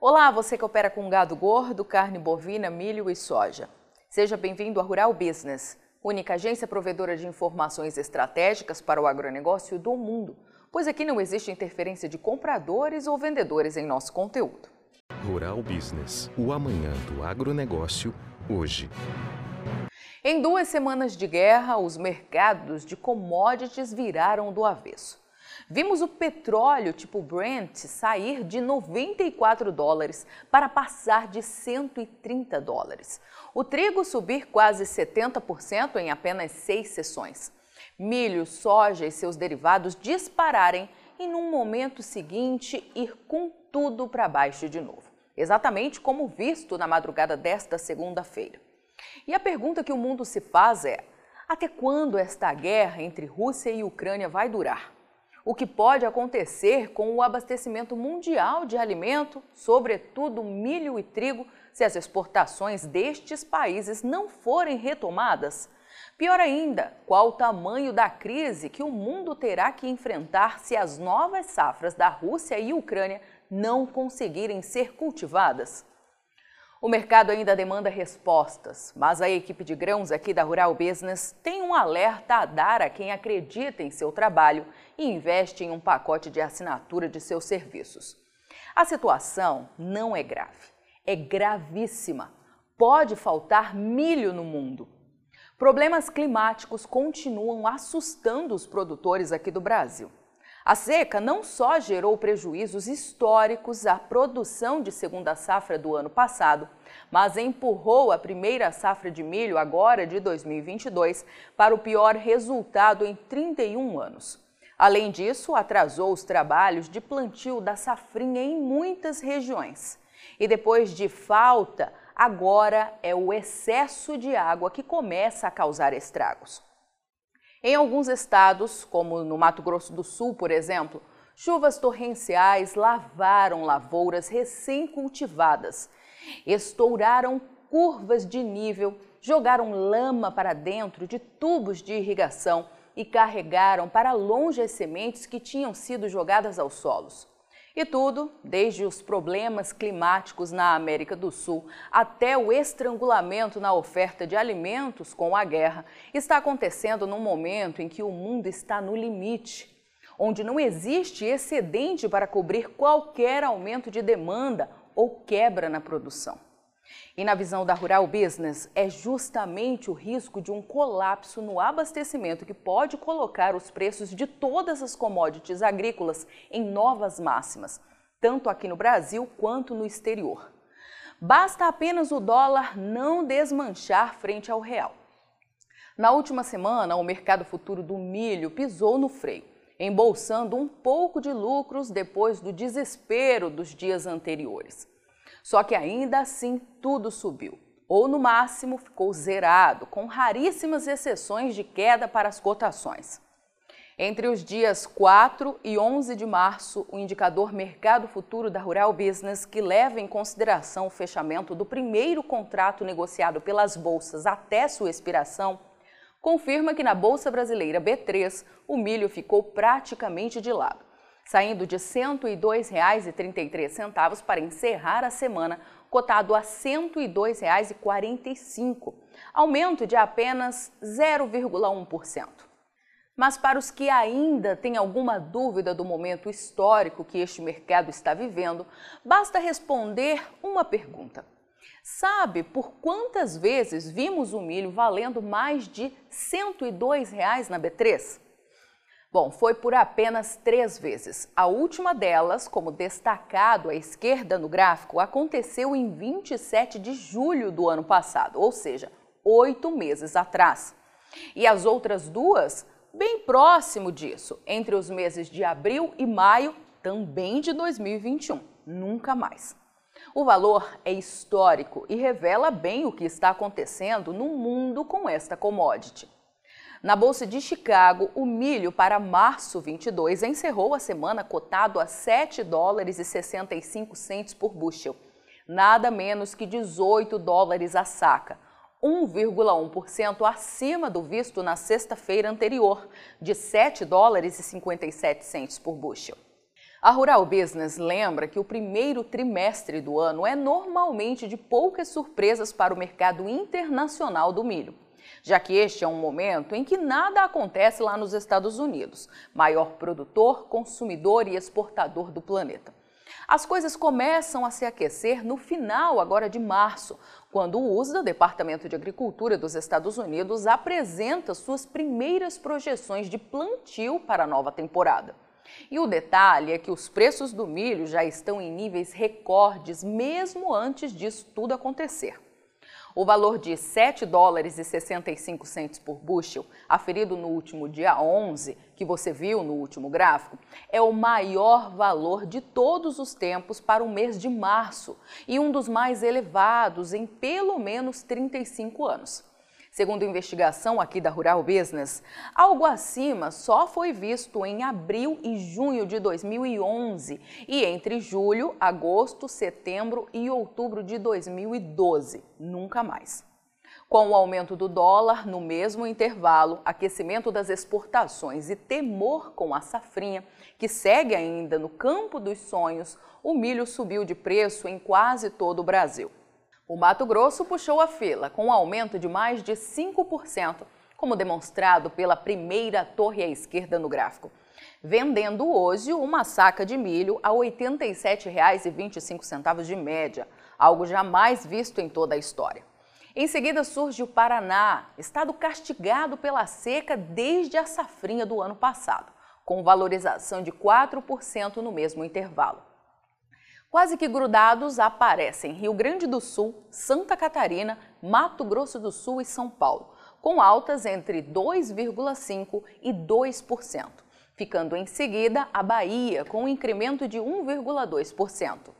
Olá, você que opera com gado gordo, carne bovina, milho e soja. Seja bem-vindo à Rural Business, única agência provedora de informações estratégicas para o agronegócio do mundo, pois aqui não existe interferência de compradores ou vendedores em nosso conteúdo. Rural Business, o amanhã do agronegócio, hoje. Em duas semanas de guerra, os mercados de commodities viraram do avesso. Vimos o petróleo tipo Brent sair de 94 dólares para passar de 130 dólares. O trigo subir quase 70% em apenas seis sessões. Milho, soja e seus derivados dispararem e, num momento seguinte, ir com tudo para baixo de novo. Exatamente como visto na madrugada desta segunda-feira. E a pergunta que o mundo se faz é: até quando esta guerra entre Rússia e Ucrânia vai durar? O que pode acontecer com o abastecimento mundial de alimento, sobretudo milho e trigo, se as exportações destes países não forem retomadas? Pior ainda, qual o tamanho da crise que o mundo terá que enfrentar se as novas safras da Rússia e Ucrânia não conseguirem ser cultivadas? O mercado ainda demanda respostas, mas a equipe de grãos aqui da Rural Business tem um alerta a dar a quem acredita em seu trabalho e investe em um pacote de assinatura de seus serviços. A situação não é grave, é gravíssima. Pode faltar milho no mundo. Problemas climáticos continuam assustando os produtores aqui do Brasil. A seca não só gerou prejuízos históricos à produção de segunda safra do ano passado, mas empurrou a primeira safra de milho, agora de 2022, para o pior resultado em 31 anos. Além disso, atrasou os trabalhos de plantio da safrinha em muitas regiões. E depois de falta, agora é o excesso de água que começa a causar estragos. Em alguns estados, como no Mato Grosso do Sul, por exemplo, chuvas torrenciais lavaram lavouras recém-cultivadas, estouraram curvas de nível, jogaram lama para dentro de tubos de irrigação e carregaram para longe as sementes que tinham sido jogadas aos solos. E tudo, desde os problemas climáticos na América do Sul até o estrangulamento na oferta de alimentos com a guerra, está acontecendo num momento em que o mundo está no limite, onde não existe excedente para cobrir qualquer aumento de demanda ou quebra na produção. E na visão da Rural Business, é justamente o risco de um colapso no abastecimento que pode colocar os preços de todas as commodities agrícolas em novas máximas, tanto aqui no Brasil quanto no exterior. Basta apenas o dólar não desmanchar frente ao real. Na última semana, o mercado futuro do milho pisou no freio, embolsando um pouco de lucros depois do desespero dos dias anteriores. Só que ainda assim tudo subiu, ou no máximo ficou zerado, com raríssimas exceções de queda para as cotações. Entre os dias 4 e 11 de março, o indicador Mercado Futuro da Rural Business, que leva em consideração o fechamento do primeiro contrato negociado pelas bolsas até sua expiração, confirma que na Bolsa Brasileira B3 o milho ficou praticamente de lado saindo de R$ 102,33 para encerrar a semana, cotado a R$ 102,45, aumento de apenas 0,1%. Mas para os que ainda têm alguma dúvida do momento histórico que este mercado está vivendo, basta responder uma pergunta. Sabe por quantas vezes vimos o milho valendo mais de R$ 102 na B3? Bom, foi por apenas três vezes. A última delas, como destacado à esquerda no gráfico, aconteceu em 27 de julho do ano passado, ou seja, oito meses atrás. E as outras duas, bem próximo disso, entre os meses de abril e maio, também de 2021. Nunca mais. O valor é histórico e revela bem o que está acontecendo no mundo com esta commodity. Na Bolsa de Chicago, o milho para março 22 encerrou a semana cotado a 7 dólares e 65 centos por bushel, nada menos que 18 dólares a saca, 1,1% acima do visto na sexta-feira anterior, de 7 dólares e 57 centos por bushel. A Rural Business lembra que o primeiro trimestre do ano é normalmente de poucas surpresas para o mercado internacional do milho, já que este é um momento em que nada acontece lá nos Estados Unidos, maior produtor, consumidor e exportador do planeta. As coisas começam a se aquecer no final agora de março, quando o USDA, Departamento de Agricultura dos Estados Unidos, apresenta suas primeiras projeções de plantio para a nova temporada. E o detalhe é que os preços do milho já estão em níveis recordes mesmo antes disso tudo acontecer. O valor de 7 dólares e 65 centos por bushel, aferido no último dia 11, que você viu no último gráfico, é o maior valor de todos os tempos para o mês de março e um dos mais elevados em pelo menos 35 anos. Segundo investigação aqui da Rural Business, algo acima só foi visto em abril e junho de 2011 e entre julho, agosto, setembro e outubro de 2012. Nunca mais. Com o aumento do dólar no mesmo intervalo, aquecimento das exportações e temor com a safrinha, que segue ainda no campo dos sonhos, o milho subiu de preço em quase todo o Brasil. O Mato Grosso puxou a fila, com um aumento de mais de 5%, como demonstrado pela primeira torre à esquerda no gráfico. Vendendo hoje uma saca de milho a R$ 87,25 de média, algo jamais visto em toda a história. Em seguida surge o Paraná, estado castigado pela seca desde a safrinha do ano passado, com valorização de 4% no mesmo intervalo. Quase que grudados aparecem Rio Grande do Sul, Santa Catarina, Mato Grosso do Sul e São Paulo, com altas entre 2,5% e 2%, ficando em seguida a Bahia, com um incremento de 1,2%.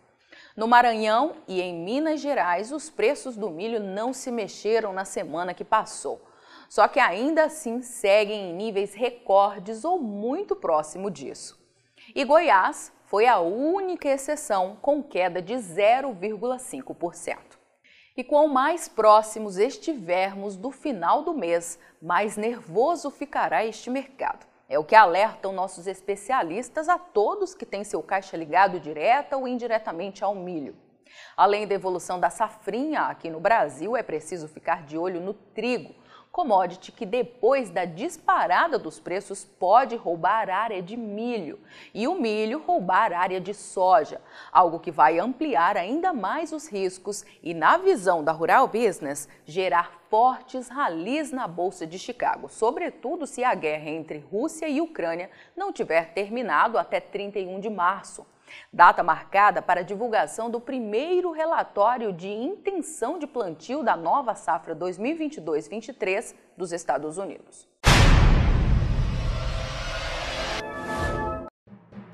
No Maranhão e em Minas Gerais, os preços do milho não se mexeram na semana que passou, só que ainda assim seguem em níveis recordes ou muito próximo disso. E Goiás foi a única exceção com queda de 0,5%. E quanto mais próximos estivermos do final do mês, mais nervoso ficará este mercado. É o que alertam nossos especialistas a todos que têm seu caixa ligado direta ou indiretamente ao milho. Além da evolução da safrinha aqui no Brasil, é preciso ficar de olho no trigo, commodity que depois da disparada dos preços pode roubar área de milho e o milho roubar área de soja, algo que vai ampliar ainda mais os riscos e, na visão da Rural Business, gerar fortes ralis na Bolsa de Chicago, sobretudo se a guerra entre Rússia e Ucrânia não tiver terminado até 31 de março. Data marcada para a divulgação do primeiro relatório de intenção de plantio da nova safra 2022-23 dos Estados Unidos.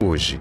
hoje.